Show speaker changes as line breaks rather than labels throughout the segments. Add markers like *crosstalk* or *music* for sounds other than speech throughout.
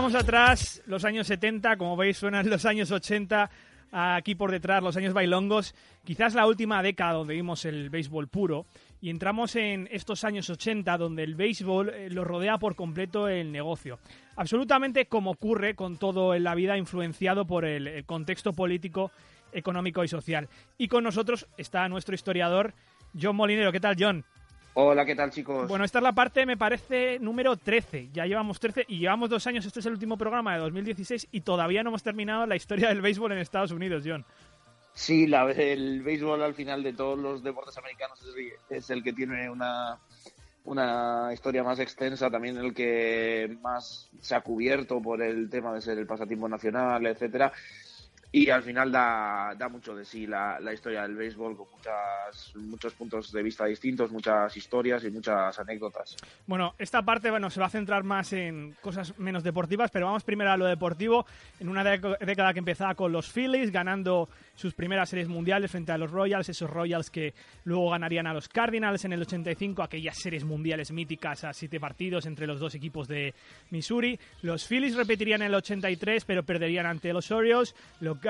Dejamos atrás los años 70, como veis suenan los años 80 aquí por detrás, los años bailongos, quizás la última década donde vimos el béisbol puro, y entramos en estos años 80 donde el béisbol eh, lo rodea por completo el negocio. Absolutamente como ocurre con todo en la vida influenciado por el, contexto político, económico y social. Y con nosotros está nuestro historiador John Molinero. ¿Qué tal, John?
Hola, ¿qué tal chicos?
Bueno, esta es la parte, me parece, número 13. Ya llevamos 13 y llevamos dos años. Este es el último programa de 2016 y todavía no hemos terminado la historia del béisbol en Estados Unidos, John.
Sí, la, el béisbol al final de todos los deportes americanos es, es el que tiene una, una historia más extensa, también el que más se ha cubierto por el tema de ser el pasatiempo nacional, etcétera y al final da, da mucho de sí la, la, historia del béisbol con muchas, muchos puntos de vista distintos, muchas historias y muchas anécdotas.
Bueno, esta parte bueno, se va a centrar más en cosas menos deportivas, pero vamos primero a lo deportivo. En una década que empezaba con los Phillies, ganando sus primeras series mundiales frente a los Royals, esos Royals que luego ganarían a los Cardinals en el 85, aquellas series mundiales míticas a siete partidos entre los dos equipos de Missouri. Los Phillies repetirían en el 83, pero perderían ante los Orioles.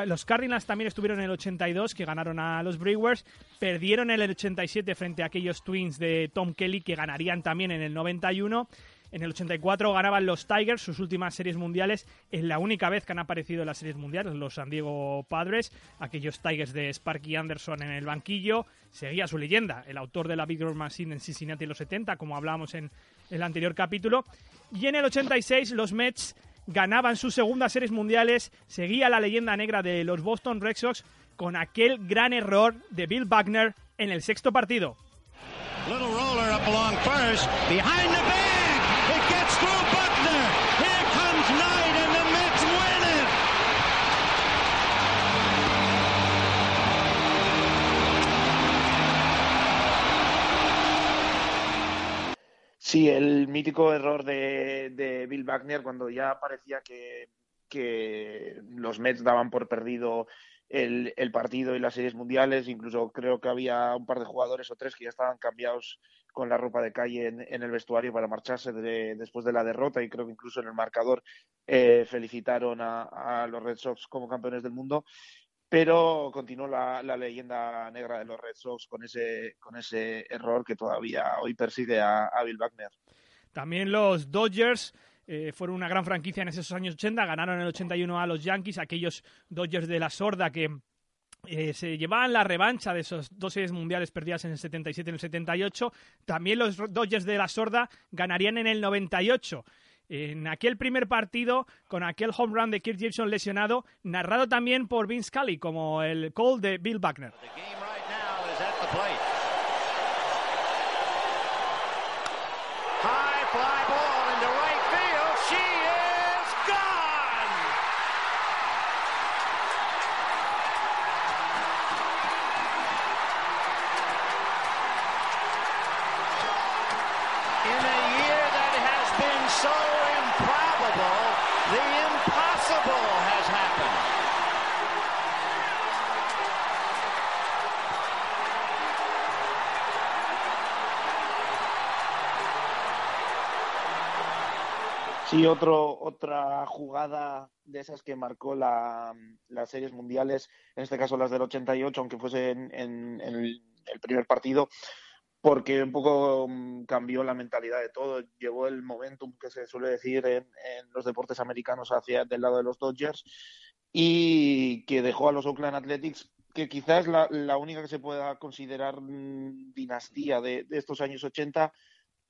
Los Cardinals también estuvieron en el 82, que ganaron a los Brewers. Perdieron en el 87 frente a aquellos Twins de Tom Kelly, que ganarían también en el 91. En el 84 ganaban los Tigers sus últimas series mundiales. Es la única vez que han aparecido en las series mundiales los San Diego Padres, aquellos Tigers de Sparky Anderson en el banquillo. Seguía su leyenda, el autor de la Big Roll Machine en Cincinnati en los 70, como hablábamos en el anterior capítulo. Y en el 86 los Mets ganaban sus segundas series mundiales. Seguía la leyenda negra de los Boston Red Sox con aquel gran error de Bill Buckner en el sexto partido.
Sí, el mítico error de, de Bill Wagner cuando ya parecía que, que, los Mets daban por perdido el, el, partido y las series mundiales. Incluso creo que había un par de jugadores o tres que ya estaban cambiados con la ropa de calle en, el vestuario para marcharse de, después de la derrota y creo que incluso en el marcador eh, felicitaron a, a, los Red Sox como campeones del mundo. Pero continuó la, leyenda negra de los Red Sox con ese, con ese error que todavía hoy persigue a, a Bill Wagner.
También los Dodgers eh, fueron una gran franquicia en esos años 80, ganaron en el 81 a los Yankees, aquellos Dodgers de la sorda que eh, se llevaban la revancha de esos dos series mundiales perdidas en el 77 y en el 78. También los Dodgers de la sorda ganarían en el 98 en aquel primer partido con aquel home run de Kirk Gibson lesionado, narrado también por Vince Scully como el call de Bill Buckner.
Sí, otro, otra jugada de esas que marcó la, las series mundiales, en este caso las del 88, aunque fuese en, en, en el, primer partido, porque un poco mm, cambió la mentalidad de todo, llevó el momentum que se suele decir en, en los deportes americanos hacia del lado de los Dodgers y que dejó a los Oakland Athletics que quizás la, la única que se pueda considerar mmm, dinastía de, de estos años 80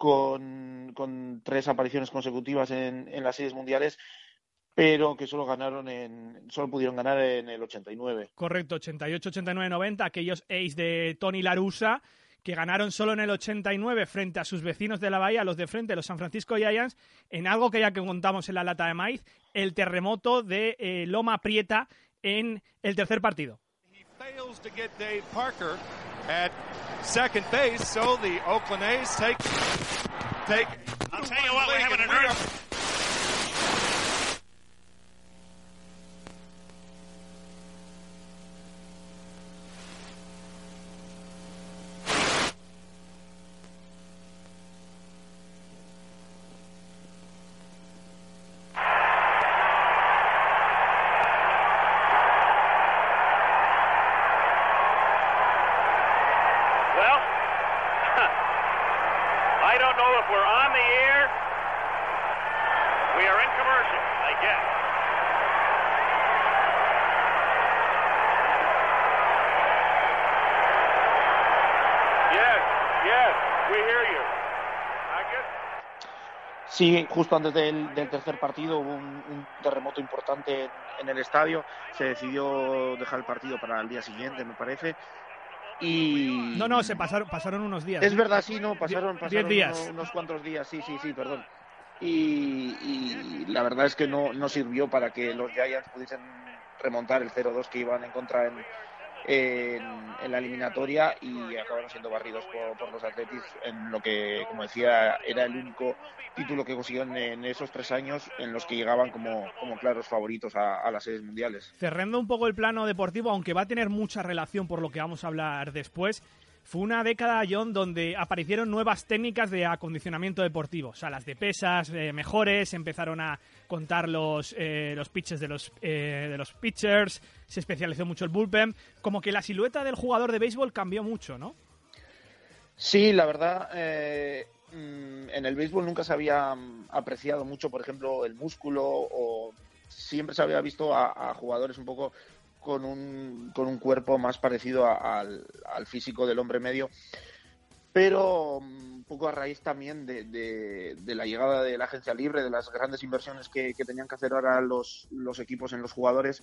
con, con tres apariciones consecutivas en, en, las series mundiales, pero que solo ganaron en, solo pudieron ganar en el 89.
Correcto, 88, 89, 90, aquellos ace de Tony Larusa que ganaron solo en el 89 frente a sus vecinos de la Bahía, los de frente, los San Francisco Giants, en algo que ya que contamos en la lata de maíz, el terremoto de eh, Loma Prieta en el tercer partido.
at second base, so the Oakland A's take take.
I'll tell you what, we're having an earth. Commercial, I guess. Yes, yes, we hear you. I guess.
Sí, justo antes del, del tercer partido hubo un, un terremoto importante en, el estadio. Se decidió dejar el partido para el día siguiente, me parece. Y
No, no, se pasaron, pasaron unos días.
Es verdad, sí, no, pasaron,
diez
pasaron
días.
Unos, unos cuantos días, sí, sí, sí, perdón. Y, y la verdad es que no, no sirvió para que los Giants pudiesen remontar el 0-2 que iban en contra en, en, en la eliminatoria y acabaron siendo barridos por, por los Athletics en lo que, como decía, era el único título que consiguieron en esos tres años en los que llegaban como, como claros favoritos a, a las series mundiales.
Cerrando un poco el plano deportivo, aunque va a tener mucha relación por lo que vamos a hablar después, fue una década, John, donde aparecieron nuevas técnicas de acondicionamiento deportivo. Salas de pesas eh, mejores, empezaron a contar los, eh, los pitches de los, eh, de los pitchers, se especializó mucho el bullpen. Como que la silueta del jugador de béisbol cambió mucho, ¿no?
Sí, la verdad, eh, mm, en el béisbol nunca se había mm, apreciado mucho, por ejemplo, el músculo o siempre se había visto a, a jugadores un poco con un, con un cuerpo más parecido a- al, al físico del hombre medio, pero mm, un poco a raíz también de, de- la llegada de la agencia libre, de las grandes inversiones que, que tenían que hacer ahora los, los equipos en los jugadores,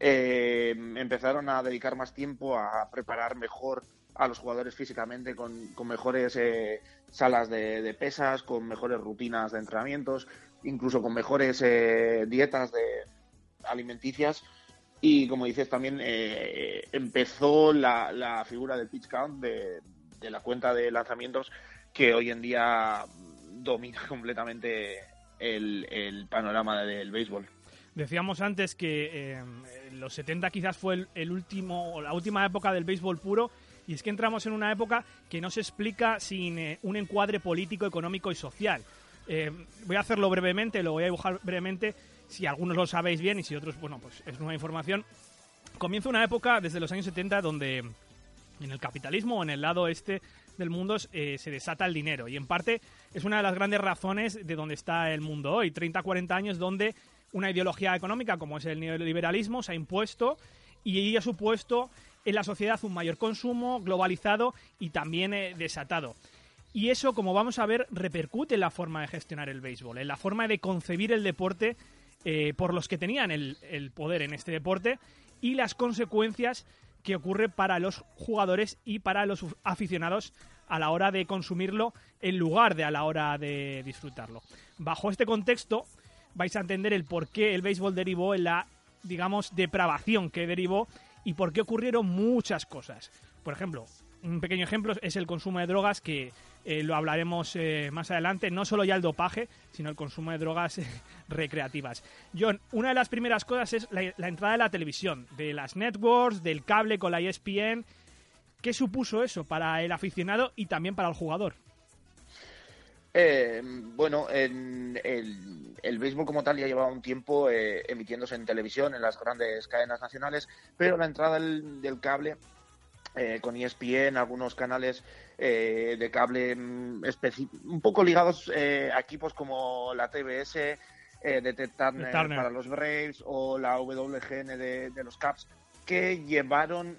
eh, empezaron a dedicar más tiempo a preparar mejor a los jugadores físicamente con, con mejores eh, salas de, de pesas, con mejores rutinas de entrenamientos, incluso con mejores eh, dietas de alimenticias. Y como dices, también eh, empezó la, la figura del pitch count, de, la cuenta de lanzamientos, que hoy en día domina *laughs* completamente el, el panorama del béisbol.
Decíamos antes que eh, los 70 quizás fue el, último, o la última época del béisbol puro, y es que entramos en una época que no se explica sin eh, un encuadre político, económico y social. Voy a hacerlo brevemente, lo voy a dibujar brevemente, si algunos lo sabéis bien y si otros, bueno, pues es nueva información. Comienza una época desde los años 70 donde en el capitalismo o en el lado este del mundo eh, se desata el dinero y en parte es una de las grandes razones de donde está el mundo hoy, 30-40 años donde una ideología económica como es el neoliberalismo se ha impuesto y ha supuesto en la sociedad un mayor consumo globalizado y también eh, desatado. Y eso, como vamos a ver, repercute en la forma de gestionar el béisbol, en la forma de concebir el deporte eh, por los que tenían el, poder en este deporte y las consecuencias que ocurre para los jugadores y para los aficionados a la hora de consumirlo en lugar de a la hora de disfrutarlo. Bajo este contexto vais a entender el por qué el béisbol derivó en la, digamos, depravación que derivó y por qué ocurrieron muchas cosas. Por ejemplo, un pequeño ejemplo es el consumo de drogas que eh, lo hablaremos eh, más adelante, no solo ya el dopaje, sino el consumo de drogas eh, *laughs* recreativas. John, una de las primeras cosas es la, entrada de la televisión, de las networks, del cable con la ESPN. ¿Qué supuso eso para el aficionado y también para el jugador?
Bueno, en el, el, béisbol como tal ya llevaba un tiempo emitiéndose en televisión, en las grandes cadenas nacionales, pero la entrada del cable eh, con ESPN, algunos canales eh, de cable mm, un poco ligados eh, a equipos como la TBS, eh, de Ted Turner, Turner, para los Braves o la WGN de, de los Caps, que llevaron,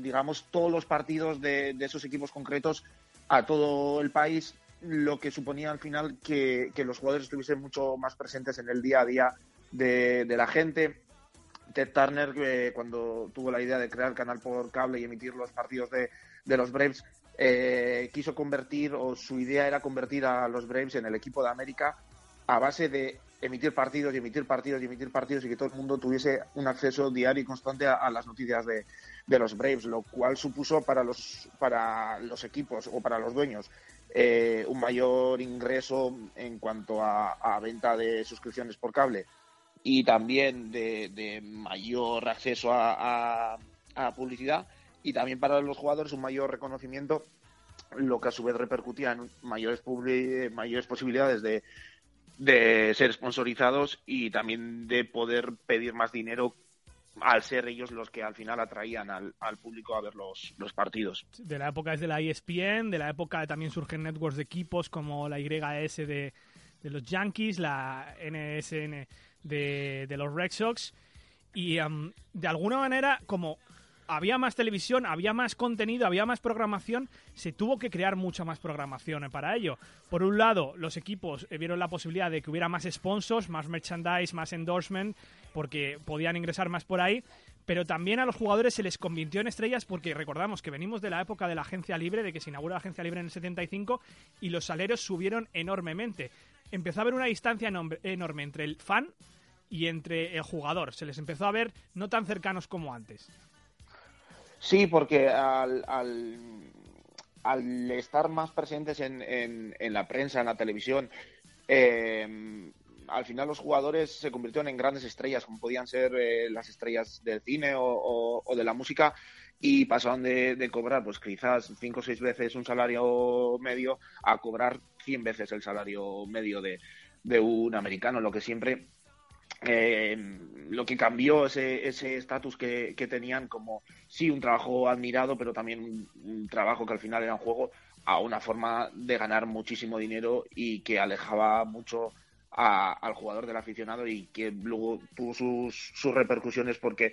digamos, todos los partidos de, de esos equipos concretos a todo el país lo que suponía al final que, que, los jugadores estuviesen mucho más presentes en el día a día de, de la gente. Ted Turner, eh, cuando tuvo la idea de crear el canal por cable y emitir los partidos de, de los Braves, eh, quiso convertir, o su idea era convertir a los Braves en el equipo de América a base de emitir partidos y emitir partidos y emitir partidos y que todo el mundo tuviese un acceso diario y constante a, las noticias de, de, los Braves, lo cual supuso para los, para los equipos o para los dueños eh, un mayor ingreso en cuanto a, venta de suscripciones por cable y también de, mayor acceso a, publicidad y también para los jugadores un mayor reconocimiento lo que a su vez repercutía en mayores, posibilidades de, de ser sponsorizados y también de poder pedir más dinero al ser ellos los que al final atraían al, al público a ver los, partidos.
De la época es de la ESPN, de la época también surgen networks de equipos como la YS de los Yankees, la NSN de, de los Red Sox, y de alguna manera como había más televisión, había más contenido, había más programación, se tuvo que crear mucha más programación para ello. Por un lado, los equipos eh, vieron la posibilidad de que hubiera más sponsors, más merchandise, más endorsement, porque podían ingresar más por ahí, pero también a los jugadores se les convirtió en estrellas porque recordamos que venimos de la época de la agencia libre, de que se inauguró la agencia libre en el 75 y los salarios subieron enormemente. Empezó a haber una distancia enorme entre el fan y entre el jugador. Se les empezó a ver no tan cercanos como antes.
Sí, porque al, al, estar más presentes en, en, la prensa, en la televisión, eh, al final los jugadores se convirtieron en grandes estrellas, como podían ser eh, las estrellas del cine o, de la música, y pasaron de, cobrar, pues quizás cinco o seis veces un salario medio a cobrar cien veces el salario medio de, de un americano, lo que siempre eh, lo que cambió ese estatus que, tenían como sí un trabajo admirado pero también un, trabajo que al final era un juego a una forma de ganar muchísimo dinero y que alejaba mucho al jugador del aficionado y que luego tuvo sus, sus repercusiones porque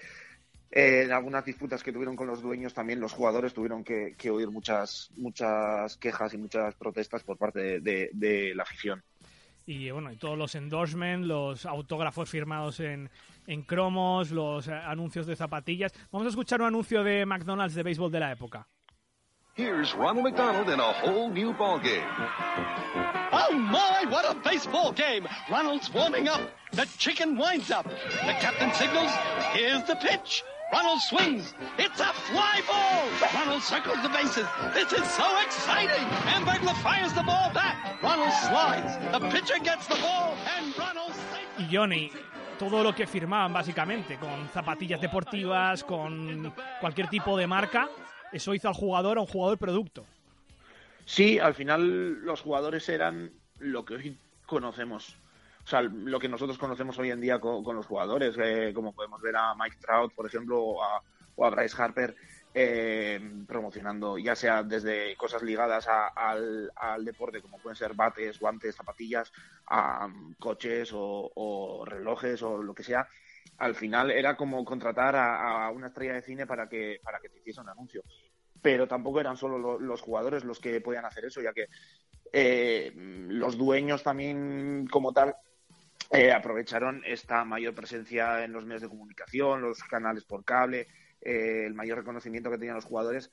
eh, en algunas disputas que tuvieron con los dueños también los jugadores tuvieron que, oír muchas muchas quejas y muchas protestas por parte de la afición
y bueno, y todos los endorsements, los autógrafos firmados en, en cromos, los eh, anuncios de zapatillas. Vamos a escuchar un anuncio de McDonald's de béisbol de la época.
Here's Ronald McDonald in a whole new ball game.
Oh my, what a baseball game! Ronald's warming up. The chicken winds up. The captain signals, here's the pitch. Ronald swings. It's a fly ball. Ronald circles the bases. This is so exciting. Hamburglar fires the ball back. Ronald slides. The pitcher gets the ball and Ronald
Y Johnny, todo lo que firmaban básicamente, con zapatillas deportivas, con cualquier tipo de marca, eso hizo al jugador a un jugador producto.
Sí, al final los jugadores eran lo que hoy conocemos o sea, lo que nosotros conocemos hoy en día con, los jugadores, eh, como podemos ver a Mike Trout, por ejemplo, o a, o a Bryce Harper, eh, promocionando ya sea desde cosas ligadas al, deporte, como pueden ser bates, guantes, zapatillas, a coches o, relojes o lo que sea. Al final era como contratar a, una estrella de cine para que, para que te hiciese un anuncio. Pero tampoco eran solo los jugadores los que podían hacer eso, ya que eh, los dueños también como tal eh, aprovecharon esta mayor presencia en los medios de comunicación, los canales por cable, eh, el mayor reconocimiento que tenían los jugadores,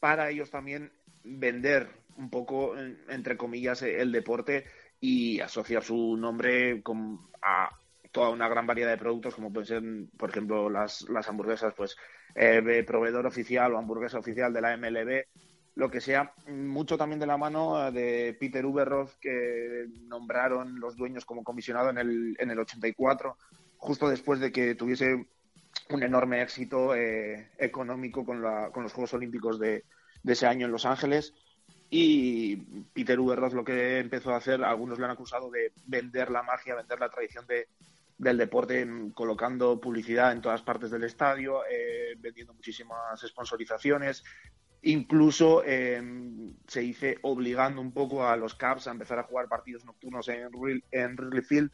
para ellos también vender un poco, entre comillas, el deporte y asociar su nombre con, a toda una gran variedad de productos, como pueden ser, por ejemplo, las, las hamburguesas, pues eh, proveedor oficial o hamburguesa oficial de la MLB, lo que sea, mucho también de la mano eh, de Peter Uberroth, que nombraron los dueños como comisionado en el, en el 84, justo después de que tuviese un enorme éxito eh, económico con, la, con los Juegos Olímpicos de, ese año en Los Ángeles. Y Peter Uberroth lo que empezó a hacer, algunos le han acusado de vender la magia, vender la tradición de, del deporte, colocando publicidad en todas partes del estadio, eh, vendiendo muchísimas sponsorizaciones, Incluso em, se dice obligando un poco a los Cubs a empezar a jugar partidos nocturnos en, Wrigley Field,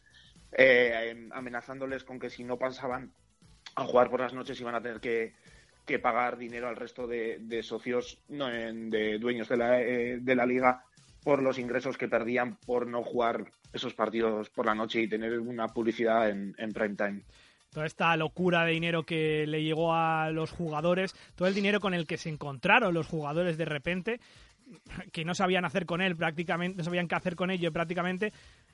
eh, em, amenazándoles con que si no pasaban a jugar por las noches iban a tener que, pagar dinero al resto de, socios, no, de dueños de la, eh, de la liga, por los ingresos que perdían por no jugar esos partidos por la noche y tener una publicidad en, en prime time
toda esta locura de dinero que le llegó a los jugadores, todo el dinero con el que se encontraron los jugadores de repente, que no sabían hacer con él prácticamente, no sabían qué hacer con ello prácticamente,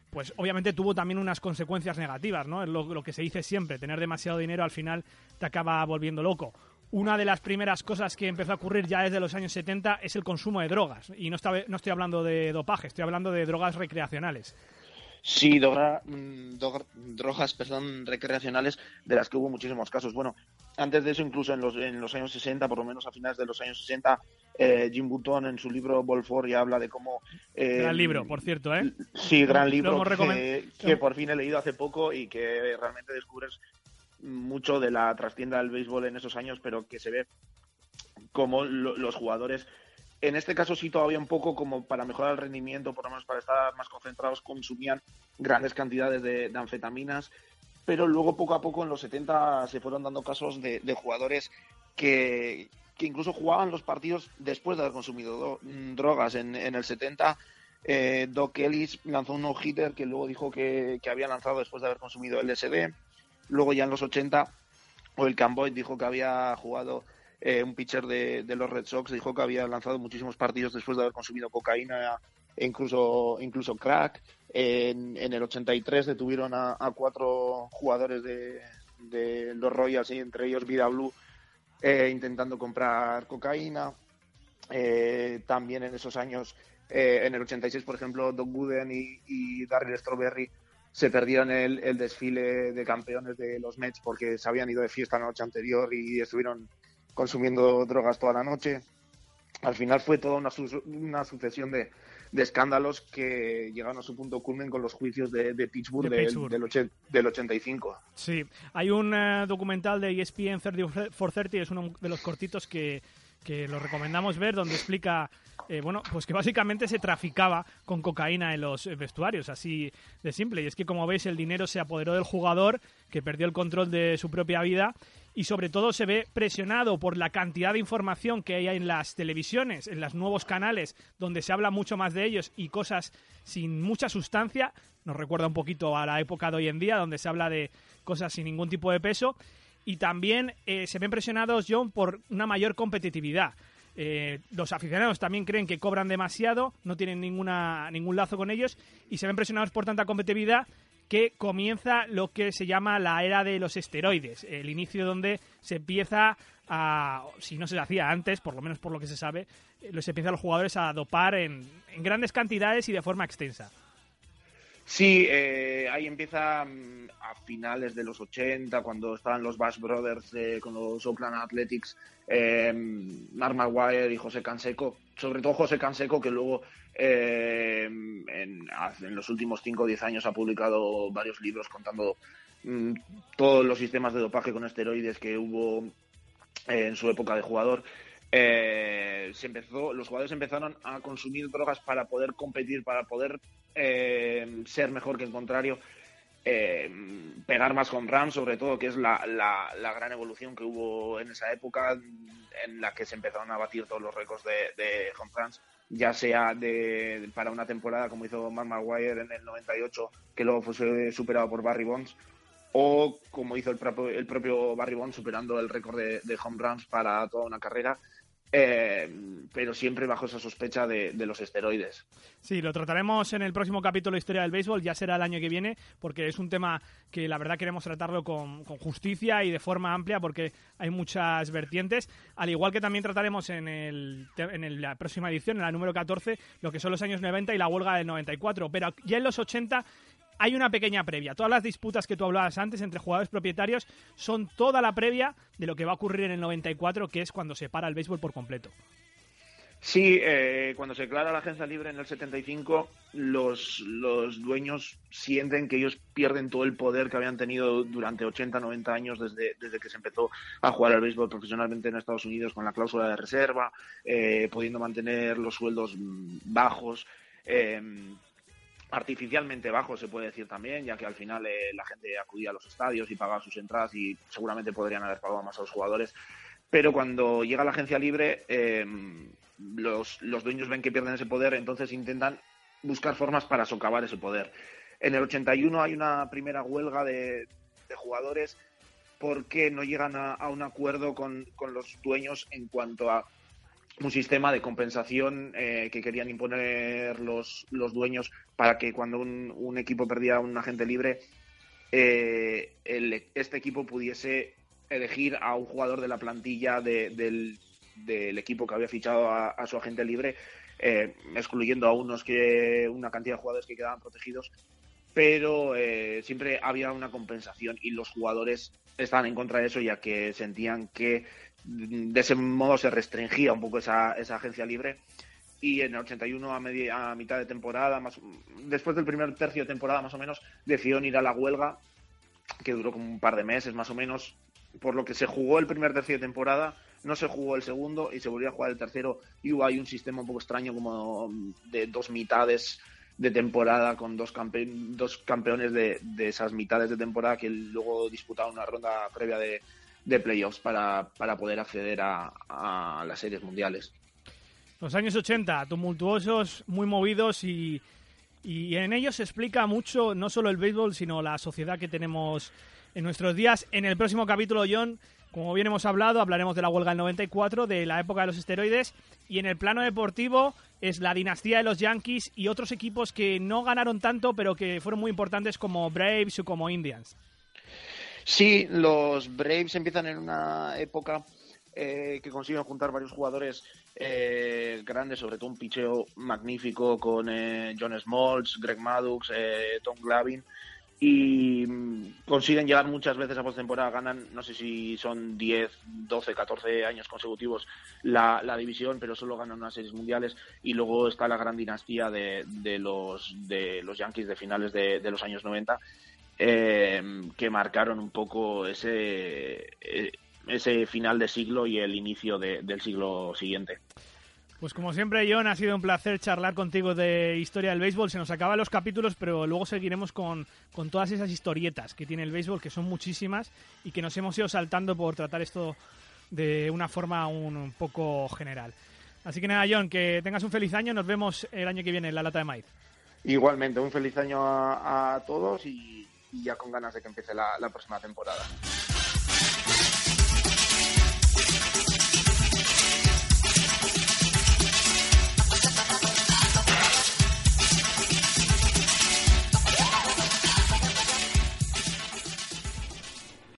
pues obviamente tuvo también unas consecuencias negativas, ¿no? Es lo, que se dice siempre, tener demasiado dinero al final te acaba volviendo loco. Una de las primeras cosas que empezó a ocurrir ya desde los años 70 es el consumo de drogas. Y no, no estoy hablando de dopaje, estoy hablando de drogas recreacionales.
Sí, mm, drogas perdón, recreacionales de las que hubo muchísimos casos. Bueno, antes de eso, incluso en los, en los años 60, por lo menos a finales de los años 60, eh, Jim Button en su libro Volfor ya habla de cómo...
Eh, gran libro, por cierto, ¿eh?
Sí, gran libro que, por fin he leído hace poco y que realmente descubres mucho de la trastienda del béisbol en esos años, pero que se ve como lo- los jugadores, en este caso sí todavía un poco como para mejorar el rendimiento, por lo menos para estar más concentrados, consumían grandes cantidades de, anfetaminas, pero luego poco a poco en los 70 se fueron dando casos de, jugadores que, que incluso jugaban los partidos después de haber consumido do- mm, drogas. En, en el 70 eh, Doc Ellis lanzó un no-hitter que luego dijo que, que había lanzado después de haber consumido LSD. Luego ya en los 80, o el Camboy dijo que había jugado eh, un pitcher de, los Red Sox, dijo que había lanzado muchísimos partidos después de haber consumido cocaína e incluso, incluso crack. En, en el 83 detuvieron a, cuatro jugadores de, los Royals, y entre ellos Vida Blue, eh, intentando comprar cocaína. Eh, también en esos años, eh, en el 86, por ejemplo, Doc Gooden y, y Strawberry se perdieron el desfile de campeones de los Mets porque se habían ido de fiesta la noche anterior y estuvieron consumiendo drogas toda la noche. Al final fue toda una, su- una sucesión de, de escándalos que llegaron a su punto culmen con los juicios de, de Pittsburgh,
De
del-
Pittsburgh.
Del, oche- del 85.
Sí, hay un eh, documental de ESPN 30 for 30, es uno de los cortitos que, que lo recomendamos ver, donde explica, eh, bueno, pues que básicamente se traficaba con cocaína en los eh, vestuarios, así de simple. Y es que, como veis, el dinero se apoderó del jugador, que perdió el control de su propia vida, y sobre todo se ve presionado por la cantidad de información que hay en las televisiones, en los nuevos canales, donde se habla mucho más de ellos y cosas sin mucha sustancia. Nos recuerda un poquito a la época de hoy en día, donde se habla de cosas sin ningún tipo de peso. Y también eh, se ven presionados, John, por una mayor competitividad. Eh, los aficionados también creen que cobran demasiado, no tienen ninguna, ningún lazo con ellos y se ven presionados por tanta competitividad que comienza lo que se llama la era de los esteroides, el inicio donde se empieza a, si no se hacía antes, por lo menos por lo que se sabe, eh, se empiezan los jugadores a dopar en grandes cantidades y de forma extensa.
Sí, eh, ahí empieza mm, a finales de los 80, cuando estaban los Bash Brothers eh, con los Oakland Athletics, eh, Mark Maguire y José Canseco, sobre todo José Canseco, que luego eh, en, en los últimos 5 o 10 años ha publicado varios libros contando mm, todos los sistemas de dopaje con esteroides que hubo eh, en su época de jugador. Eh, se empezó, los jugadores empezaron a consumir drogas para poder competir, para poder eh, ser mejor que el contrario, eh, pegar más home runs, sobre todo, que es la, la, la, gran evolución que hubo en esa época, en la que se empezaron a batir todos los récords de, de home runs, ya sea de, para una temporada como hizo Mark Maguire en el 98, que luego fue superado por Barry Bonds, o como hizo el propio, el propio Barry Bonds superando el récord de, de home runs para toda una carrera. Eh, pero siempre bajo esa sospecha de, los esteroides.
Sí, lo trataremos en el próximo capítulo de Historia del Béisbol, ya será el año que viene, porque es un tema que la verdad queremos tratarlo con, con justicia y de forma amplia, porque hay muchas vertientes, al igual que también trataremos en, el, en el, la próxima edición, en la número 14, lo que son los años 90 y la huelga del 94, pero ya en los 80 hay una pequeña previa. Todas las disputas que tú hablabas antes entre jugadores propietarios son toda la previa de lo que va a ocurrir en el 94, que es cuando se para el béisbol por completo.
Sí, eh, cuando se declara la agencia libre en el 75, los, los dueños sienten que ellos pierden todo el poder que habían tenido durante 80, 90 años desde, desde que se empezó a jugar al béisbol profesionalmente en Estados Unidos con la cláusula de reserva, eh, pudiendo mantener los sueldos bajos. Eh, artificialmente bajo, se puede decir también, ya que al final eh, la gente acudía a los estadios y pagaba sus entradas y seguramente podrían haber pagado más a los jugadores. Pero cuando llega la agencia libre, eh, los, los, dueños ven que pierden ese poder, entonces intentan buscar formas para socavar ese poder. En el 81 hay una primera huelga de, de jugadores porque no llegan a, a un acuerdo con, con, los dueños en cuanto a un sistema de compensación eh, que querían imponer los, los, dueños para que cuando un, un equipo perdía un agente libre, eh, este equipo pudiese elegir a un jugador de la plantilla de, del, del, equipo que había fichado a, a su agente libre, eh, excluyendo a unos que una cantidad de jugadores que quedaban protegidos, pero siempre había una compensación y los jugadores estaban en contra de eso ya que sentían que de ese modo se restringía un poco esa, esa agencia libre. Y en el 81 a, media, a mitad de temporada, más, después del primer tercio de temporada más o menos, decidieron ir a la huelga que duró como un par de meses más o menos, por lo que se jugó el primer tercio de temporada, no se jugó el segundo y se volvió a jugar el tercero. Y hubo ahí un sistema un poco extraño como de dos mitades de temporada con dos, campe dos campeones de, de, esas mitades de temporada que luego disputaron una ronda previa de, de playoffs para, para, poder acceder a, las series mundiales.
Los años 80, tumultuosos, muy movidos y, y en ellos se explica mucho no solo el béisbol, sino la sociedad que tenemos en nuestros días. En el próximo capítulo, John, como bien hemos hablado, hablaremos de la huelga del 94, de la época de los esteroides y en el plano deportivo es la dinastía de los Yankees y otros equipos que no ganaron tanto, pero que fueron muy importantes como Braves o como Indians.
Sí, los Braves empiezan en una época eh, que consiguen juntar varios jugadores eh, grandes, sobre todo un picheo magnífico con eh, John Smoltz, Greg Maddux, eh, Tom Glavin, y mm, consiguen llegar muchas veces a postemporada, ganan, no sé si son 10, 12, 14 años consecutivos la, división, pero solo ganan unas series mundiales y luego está la gran dinastía de, de los, de los Yankees de finales de, de los años 90 eh, que marcaron un poco ese, ese final de siglo y el inicio de, del siglo siguiente.
Pues como siempre, John, ha sido un placer charlar contigo de historia del béisbol. Se nos acaban los capítulos, pero luego seguiremos con, con, todas esas historietas que tiene el béisbol, que son muchísimas y que nos hemos ido saltando por tratar esto de una forma un, un poco general. Así que nada, John, que tengas un feliz año. Nos vemos el año que viene en la lata de maíz.
Igualmente, un feliz año a, a todos y, y, ya con ganas de que empiece la, próxima temporada.